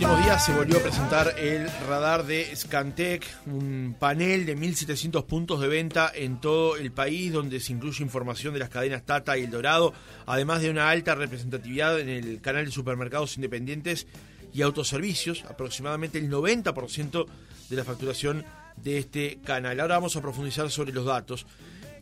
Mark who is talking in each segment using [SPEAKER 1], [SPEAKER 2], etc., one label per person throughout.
[SPEAKER 1] últimos días se volvió a presentar el radar de Scantec, un panel de 1.700 puntos de venta en todo el país, donde se incluye información de las cadenas Tata y El Dorado, además de una alta representatividad en el canal de supermercados independientes y autoservicios, aproximadamente el 90% de la facturación de este canal. Ahora vamos a profundizar sobre los datos,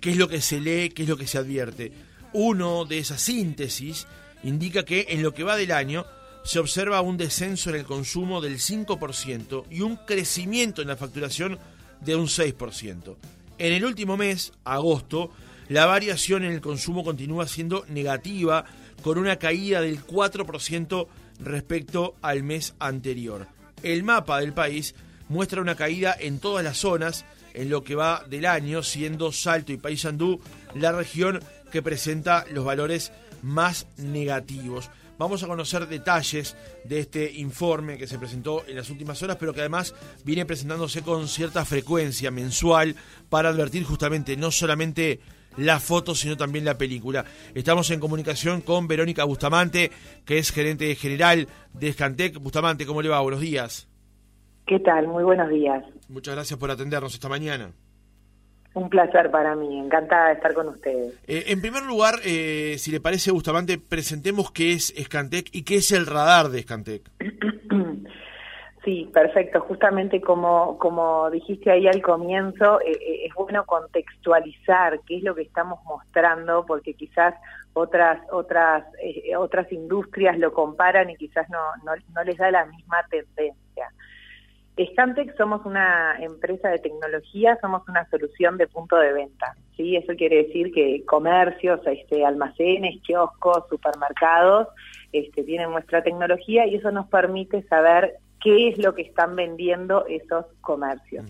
[SPEAKER 1] qué es lo que se lee, qué es lo que se advierte. Uno de esas síntesis indica que en lo que va del año, se observa un descenso en el consumo del 5% y un crecimiento en la facturación de un 6%. En el último mes, agosto, la variación en el consumo continúa siendo negativa, con una caída del 4% respecto al mes anterior. El mapa del país muestra una caída en todas las zonas en lo que va del año, siendo Salto y Paysandú la región que presenta los valores más negativos. Vamos a conocer detalles de este informe que se presentó en las últimas horas, pero que además viene presentándose con cierta frecuencia mensual para advertir justamente no solamente la foto, sino también la película. Estamos en comunicación con Verónica Bustamante, que es gerente general de Scantec. Bustamante, ¿cómo le va? Buenos días.
[SPEAKER 2] ¿Qué tal? Muy buenos días.
[SPEAKER 1] Muchas gracias por atendernos esta mañana.
[SPEAKER 2] Un placer para mí, encantada de estar con ustedes.
[SPEAKER 1] Eh, en primer lugar, eh, si le parece, Bustamante, presentemos qué es Scantec y qué es el radar de Scantec.
[SPEAKER 2] Sí, perfecto. Justamente como, como dijiste ahí al comienzo, eh, es bueno contextualizar qué es lo que estamos mostrando, porque quizás otras otras otras industrias lo comparan y quizás no, no, no les da la misma tendencia. Scantex somos una empresa de tecnología, somos una solución de punto de venta. ¿sí? Eso quiere decir que comercios, este, almacenes, kioscos, supermercados este, tienen nuestra tecnología y eso nos permite saber qué es lo que están vendiendo esos comercios.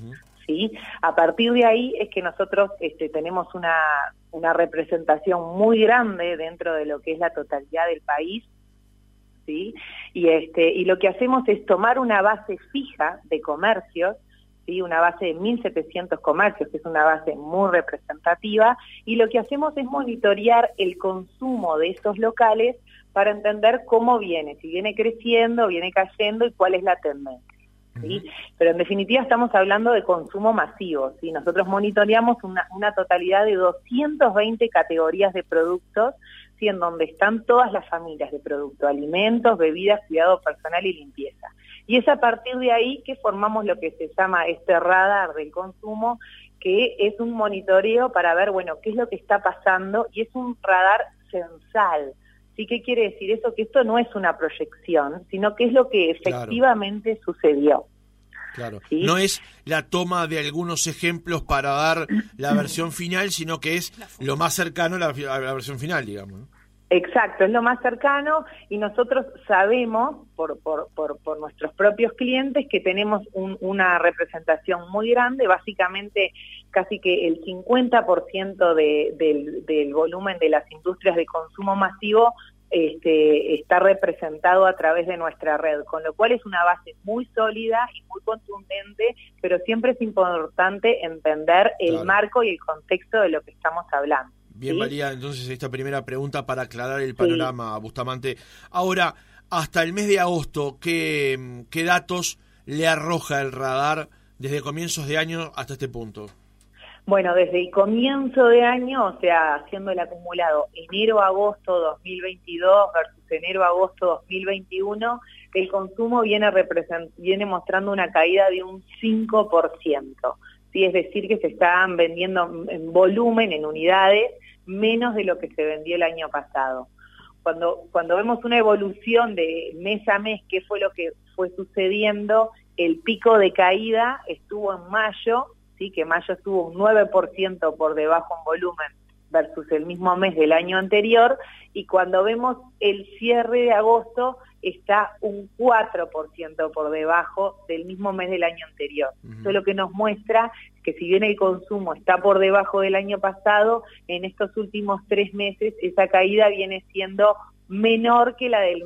[SPEAKER 2] ¿sí? A partir de ahí es que nosotros este, tenemos una, una representación muy grande dentro de lo que es la totalidad del país y, este, y lo que hacemos es tomar una base fija de comercios, ¿sí? Una base de 1.700 comercios, que es una base muy representativa, y lo que hacemos es monitorear el consumo de esos locales para entender cómo viene, si viene creciendo, viene cayendo y cuál es la tendencia. ¿Sí? Pero en definitiva estamos hablando de consumo masivo. ¿sí? Nosotros monitoreamos una, una totalidad de 220 categorías de productos en donde están todas las familias de producto, alimentos, bebidas, cuidado personal y limpieza. Y es a partir de ahí que formamos lo que se llama este radar del consumo, que es un monitoreo para ver, bueno, qué es lo que está pasando y es un radar censal. ¿Sí? ¿Qué quiere decir eso? Que esto no es una proyección, sino que es lo que efectivamente sucedió.
[SPEAKER 1] Claro. No es la toma de algunos ejemplos para dar la versión final, sino que es lo más cercano a la, versión final, digamos.
[SPEAKER 2] Exacto, es lo más cercano y nosotros sabemos por, por, por, nuestros propios clientes que tenemos una representación muy grande, básicamente casi que el 50% de, del, del volumen de las industrias de consumo masivo este, está representado a través de nuestra red, con lo cual es una base muy sólida y muy contundente, pero siempre es importante entender el marco y el contexto de lo que estamos hablando.
[SPEAKER 1] Bien, María, entonces esta primera pregunta para aclarar el panorama, Bustamante. Ahora, hasta el mes de agosto, ¿qué, ¿qué datos le arroja el radar desde comienzos de año hasta este punto?
[SPEAKER 2] Bueno, desde el comienzo de año, o sea, haciendo el acumulado enero-agosto 2022 versus enero-agosto 2021, el consumo viene, mostrando una caída de un 5%. ¿sí? Es decir, que se están vendiendo en volumen, en unidades, menos de lo que se vendió el año pasado. Cuando, cuando vemos una evolución de mes a mes, qué fue lo que fue sucediendo, el pico de caída estuvo en mayo que mayo estuvo un 9% por debajo en volumen versus el mismo mes del año anterior, y cuando vemos el cierre de agosto está un 4% por debajo del mismo mes del año anterior. Eso lo que nos muestra que si bien el consumo está por debajo del año pasado, en estos últimos tres meses esa caída viene siendo menor que la del,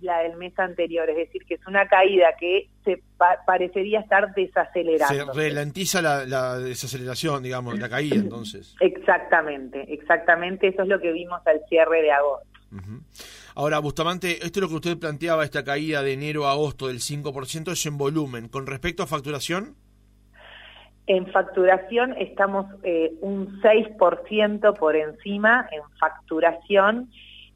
[SPEAKER 2] la del mes anterior, es decir, que es una caída que se parecería estar desacelerando.
[SPEAKER 1] Se ralentiza la, desaceleración, digamos, la caída entonces.
[SPEAKER 2] Exactamente, exactamente, eso es lo que vimos al cierre de agosto.
[SPEAKER 1] Ahora, Bustamante, esto es lo que usted planteaba, esta caída de enero a agosto del 5%, es en volumen. ¿Con respecto a facturación?
[SPEAKER 2] En facturación estamos eh, un 6% por encima en facturación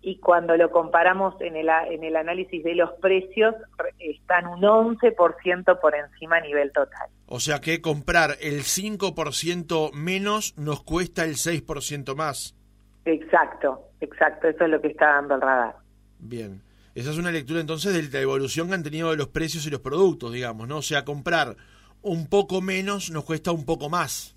[SPEAKER 2] y cuando lo comparamos en el, en el análisis de los precios están un 11% por encima a nivel total.
[SPEAKER 1] O sea que comprar el 5% menos nos cuesta el 6% más.
[SPEAKER 2] Exacto, exacto, eso es lo que está dando el radar.
[SPEAKER 1] Bien, esa es una lectura entonces de la evolución que han tenido de los precios y los productos, digamos, ¿no? O sea, comprar un poco menos nos cuesta un poco más.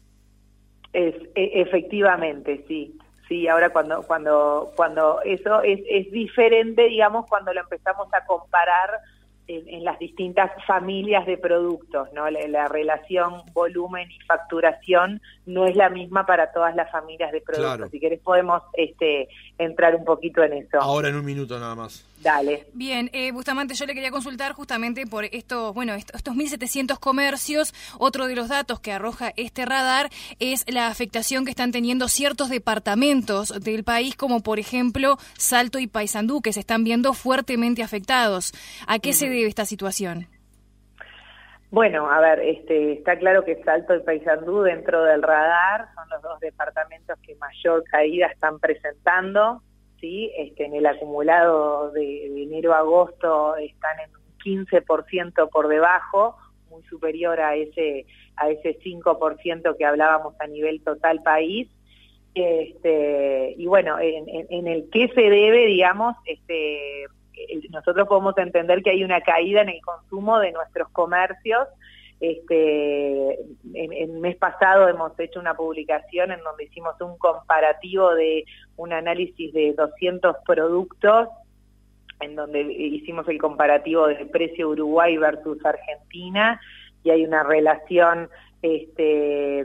[SPEAKER 2] Es, e, efectivamente, sí. Sí, ahora cuando cuando cuando eso es, es diferente, digamos, cuando lo empezamos a comparar en, las distintas familias de productos, ¿no? La, relación volumen y facturación no es la misma para todas las familias de productos. Si querés podemos este entrar un poquito en eso.
[SPEAKER 1] Ahora en un minuto nada más.
[SPEAKER 2] Dale.
[SPEAKER 3] Bien, eh, Bustamante, yo le quería consultar justamente por estos, bueno, estos 1.700 comercios. Otro de los datos que arroja este radar es la afectación que están teniendo ciertos departamentos del país, como por ejemplo Salto y Paysandú, que se están viendo fuertemente afectados. ¿A qué se debe esta situación?
[SPEAKER 2] Bueno, a ver, este, está claro que Salto y Paysandú dentro del radar son los dos departamentos que mayor caída están presentando. ¿sí? Este, en el acumulado de, enero a agosto están en un 15% por debajo, muy superior a ese, a ese 5% que hablábamos a nivel total país. Este, y bueno, en, en, el que se debe, digamos, este, nosotros podemos entender que hay una caída en el consumo de nuestros comercios. Este, en, el mes pasado hemos hecho una publicación en donde hicimos un comparativo de un análisis de 200 productos, en donde hicimos el comparativo del precio Uruguay versus Argentina, y hay una relación este,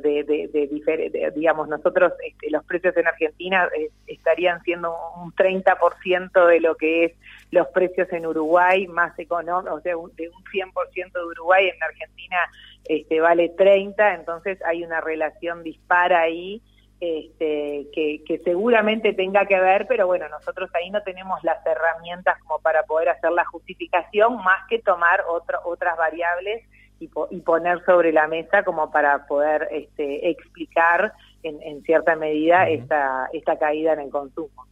[SPEAKER 2] de, de, digamos, nosotros este, los precios en Argentina eh, estarían siendo un 30% de lo que es los precios en Uruguay, más económicos, o sea, de un 100% de Uruguay en Argentina este, vale 30, entonces hay una relación dispara ahí. Este, que, seguramente tenga que ver, pero bueno, nosotros ahí no tenemos las herramientas como para poder hacer la justificación, más que tomar otras variables y, poner sobre la mesa como para poder este, explicar en, cierta medida esta, esta caída en el consumo.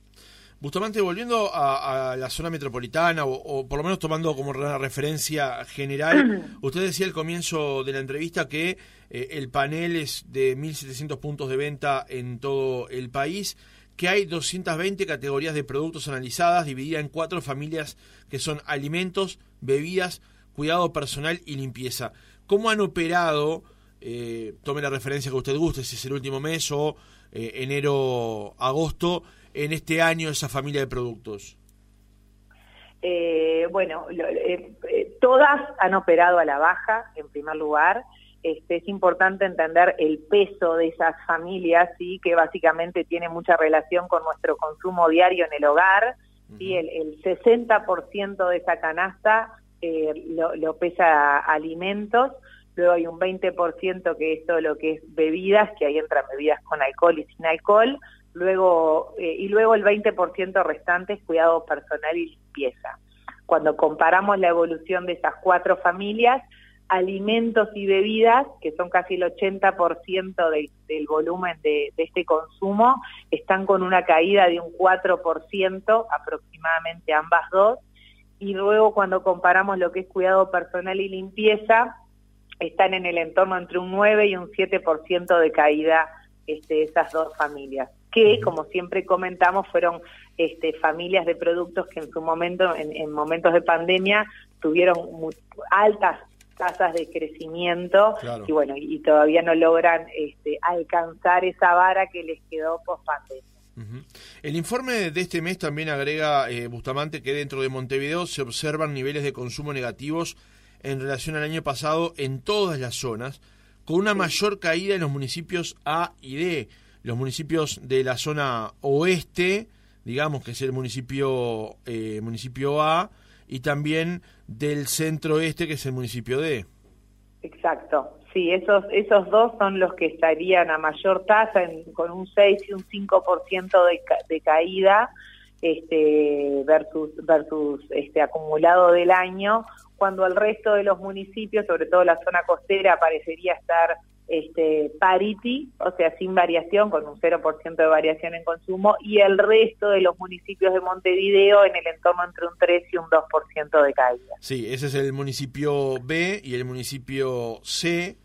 [SPEAKER 1] Bustamante, volviendo a, la zona metropolitana, o, por lo menos tomando como una referencia general, usted decía al comienzo de la entrevista que eh, el panel es de 1.700 puntos de venta en todo el país, que hay 220 categorías de productos analizadas, divididas en cuatro familias que son alimentos, bebidas, cuidado personal y limpieza. ¿Cómo han operado, eh, tome la referencia que usted guste, si es el último mes o eh, enero, agosto, en este año esa familia de productos?
[SPEAKER 2] Eh, bueno, todas han operado a la baja, en primer lugar. Este, es importante entender el peso de esas familias, ¿sí? que básicamente tiene mucha relación con nuestro consumo diario en el hogar. ¿sí? El, el 60% de esa canasta eh, lo, pesa alimentos, luego hay un 20% que es todo lo que es bebidas, que ahí entran bebidas con alcohol y sin alcohol, luego eh, y luego el 20% restante es cuidado personal y limpieza. Cuando comparamos la evolución de esas cuatro familias, alimentos y bebidas, que son casi el 80% del volumen de, de, este consumo, están con una caída de un 4% aproximadamente ambas dos, y luego cuando comparamos lo que es cuidado personal y limpieza, están en el entorno entre un 9 y un 7% de caída este, esas dos familias, que como siempre comentamos fueron este, familias de productos que en su momento, en, momentos de pandemia, tuvieron altas tasas de crecimiento y bueno, y, todavía no logran este, alcanzar esa vara que les quedó post pandemia.
[SPEAKER 1] El informe de este mes también agrega, eh, Bustamante, que dentro de Montevideo se observan niveles de consumo negativos en relación al año pasado en todas las zonas, con una mayor caída en los municipios A y D. Los municipios de la zona oeste, digamos que es el municipio, eh, municipio A, y también del centro oeste, que es el municipio D.
[SPEAKER 2] Exacto, sí, esos, esos dos son los que estarían a mayor tasa, con un 6 y un 5% de, de caída, este, versus, versus este, acumulado del año, cuando el resto de los municipios, sobre todo la zona costera, parecería estar este, parity, o sea, sin variación, con un 0% de variación en consumo, y el resto de los municipios de Montevideo en el entorno entre un 3 y un 2% de caída.
[SPEAKER 1] Sí, ese es el municipio B y el municipio C,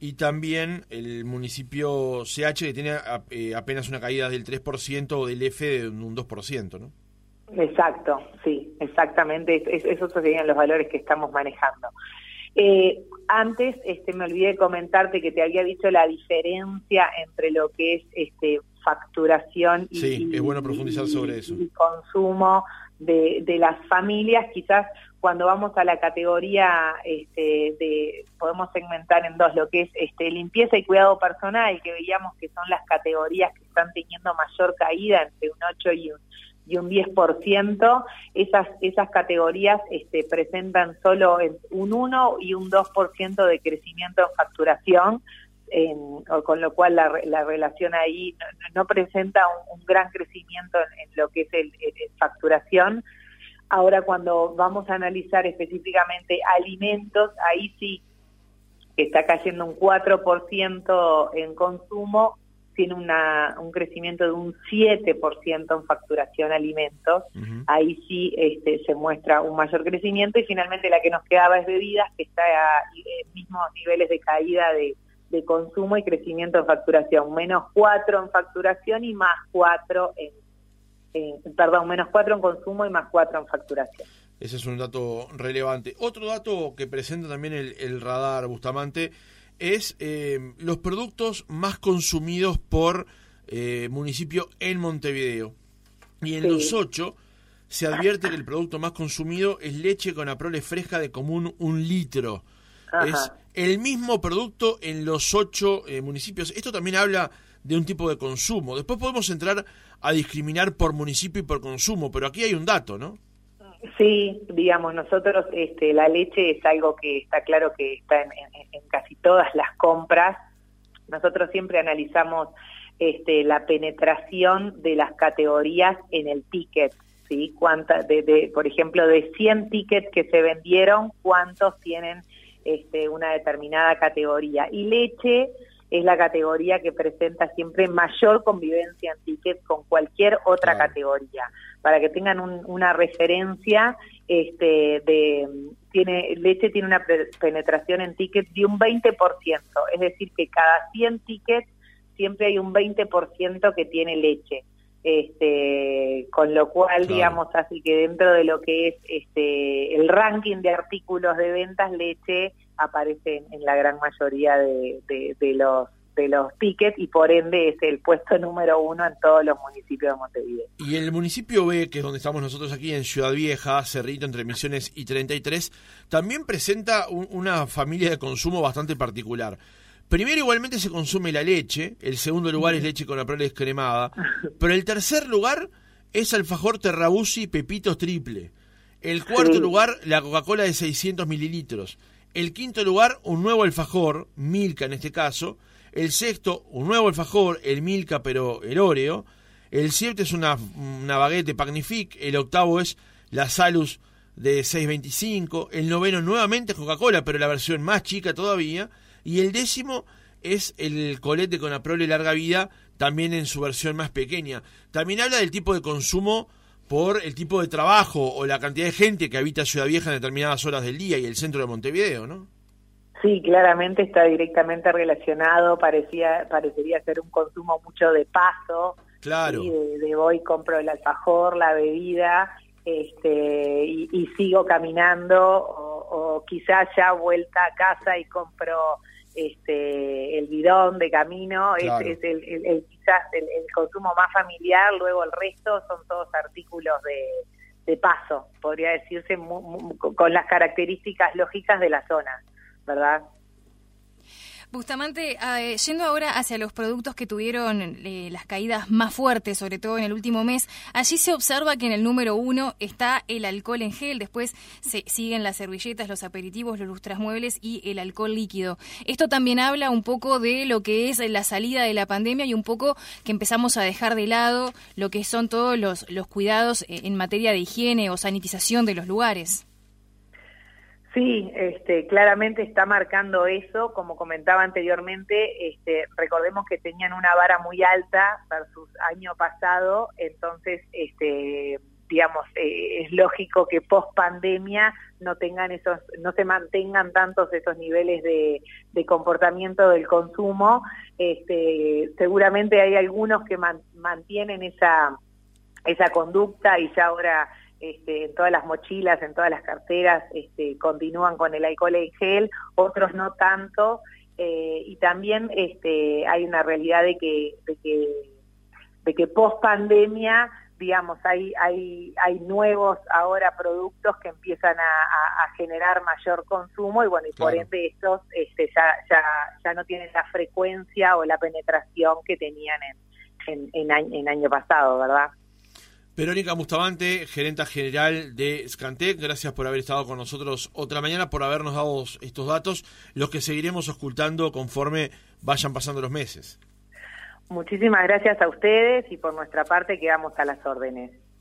[SPEAKER 1] y también el municipio CH que tiene eh, apenas una caída del 3% o del F de un 2%, ¿no?
[SPEAKER 2] Exacto, sí, exactamente. esos serían los valores que estamos manejando. Eh, antes este, me olvidé de comentarte que te había dicho la diferencia entre lo que es este, facturación
[SPEAKER 1] y, bueno profundizar sobre eso.
[SPEAKER 2] consumo de, las familias. Quizás cuando vamos a la categoría este, de, podemos segmentar en dos, lo que es este, limpieza y cuidado personal, que veíamos que son las categorías que están teniendo mayor caída entre un 8 y un y un 10%, esas, esas categorías este, presentan solo un 1 y un 2% de crecimiento en facturación, con lo cual la, la relación ahí no, presenta un, gran crecimiento en, lo que es el, facturación. Ahora cuando vamos a analizar específicamente alimentos, ahí sí está cayendo un 4% en consumo tiene una, un crecimiento de un 7% en facturación alimentos, ahí sí este, se muestra un mayor crecimiento y finalmente la que nos quedaba es bebidas, que está a eh, mismos niveles de caída de, consumo y crecimiento en facturación, menos 4 en facturación y más 4 en, perdón, menos 4 en consumo y más 4 en facturación.
[SPEAKER 1] Ese es un dato relevante. Otro dato que presenta también el, el radar Bustamante es eh, los productos más consumidos por eh, municipio en Montevideo. Y en los ocho se advierte que el producto más consumido es leche con aprole fresca de común un litro. Es el mismo producto en los ocho eh, municipios. Esto también habla de un tipo de consumo. Después podemos entrar a discriminar por municipio y por consumo, pero aquí hay un dato, ¿no?
[SPEAKER 2] Sí, digamos, nosotros este, la leche es algo que está claro que está en, casi todas las compras. Nosotros siempre analizamos este, la penetración de las categorías en el ticket, ¿sí? Cuánta, de, por ejemplo, de 100 tickets que se vendieron, ¿cuántos tienen este, una determinada categoría? Y leche es la categoría que presenta siempre mayor convivencia en tickets con cualquier otra categoría. Para que tengan una referencia, este, de, tiene, leche tiene una penetración en tickets de un 20%, es decir, que cada 100 tickets siempre hay un 20% que tiene leche. Este, con lo cual, digamos, así que dentro de lo que es este, el ranking de artículos de ventas, leche aparece en, la gran mayoría de, de, los de los tickets y por ende es el puesto número uno en todos los municipios de Montevideo.
[SPEAKER 1] Y el municipio B, que es donde estamos nosotros aquí en Ciudad Vieja, Cerrito, entre Misiones y 33, también presenta una familia de consumo bastante particular. Primero igualmente se consume la leche, el segundo lugar es leche con la prole descremada, pero el tercer lugar es alfajor terrabusi pepitos triple. El cuarto lugar, la Coca-Cola de 600 mililitros. El quinto lugar, un nuevo alfajor, Milka en este caso. El sexto, un nuevo alfajor, el Milka pero el Oreo. El siete es una, una baguette Magnifique. El octavo es la Salus de 6.25. El noveno nuevamente Coca-Cola, pero la versión más chica todavía. Y el décimo es el colete con Aprole larga vida, también en su versión más pequeña. También habla del tipo de consumo por el tipo de trabajo o la cantidad de gente que habita Ciudad Vieja en determinadas horas del día y el centro de Montevideo, ¿no?
[SPEAKER 2] Sí, claramente está directamente relacionado, parecía, parecería ser un consumo mucho de paso,
[SPEAKER 1] claro.
[SPEAKER 2] de, voy, compro el alfajor, la bebida, este, y, sigo caminando, o, quizás ya vuelta a casa y compro este, el bidón de camino, es, el, el, quizás el, consumo más familiar, luego el resto son todos artículos de, paso, podría decirse, con las características lógicas de la zona, ¿verdad?
[SPEAKER 3] Bustamante, eh, yendo ahora hacia los productos que tuvieron eh, las caídas más fuertes, sobre todo en el último mes, allí se observa que en el número uno está el alcohol en gel, después se siguen las servilletas, los aperitivos, los lustrasmuebles y el alcohol líquido. Esto también habla un poco de lo que es la salida de la pandemia y un poco que empezamos a dejar de lado lo que son todos los, los cuidados eh, en materia de higiene o sanitización de los lugares.
[SPEAKER 2] Sí, este, claramente está marcando eso, como comentaba anteriormente, este, recordemos que tenían una vara muy alta versus año pasado, entonces, este, digamos, eh, es lógico que post pandemia no tengan esos, no se mantengan tantos esos niveles de, de comportamiento del consumo. Este, seguramente hay algunos que mantienen esa esa conducta y ya ahora este, en todas las mochilas, en todas las carteras, este, continúan con el alcohol en gel, otros no tanto, eh, y también este, hay una realidad de que, de que, de que post pandemia, digamos, hay, hay, hay nuevos ahora productos que empiezan a, generar mayor consumo y bueno, y por ende estos este, ya, ya, ya no tienen la frecuencia o la penetración que tenían en, en, en, en año pasado, ¿verdad?
[SPEAKER 1] Verónica Bustamante, gerenta general de Scantec, gracias por haber estado con nosotros otra mañana, por habernos dado estos datos, los que seguiremos ocultando conforme vayan pasando los meses.
[SPEAKER 2] Muchísimas gracias a ustedes y por nuestra parte quedamos a las órdenes.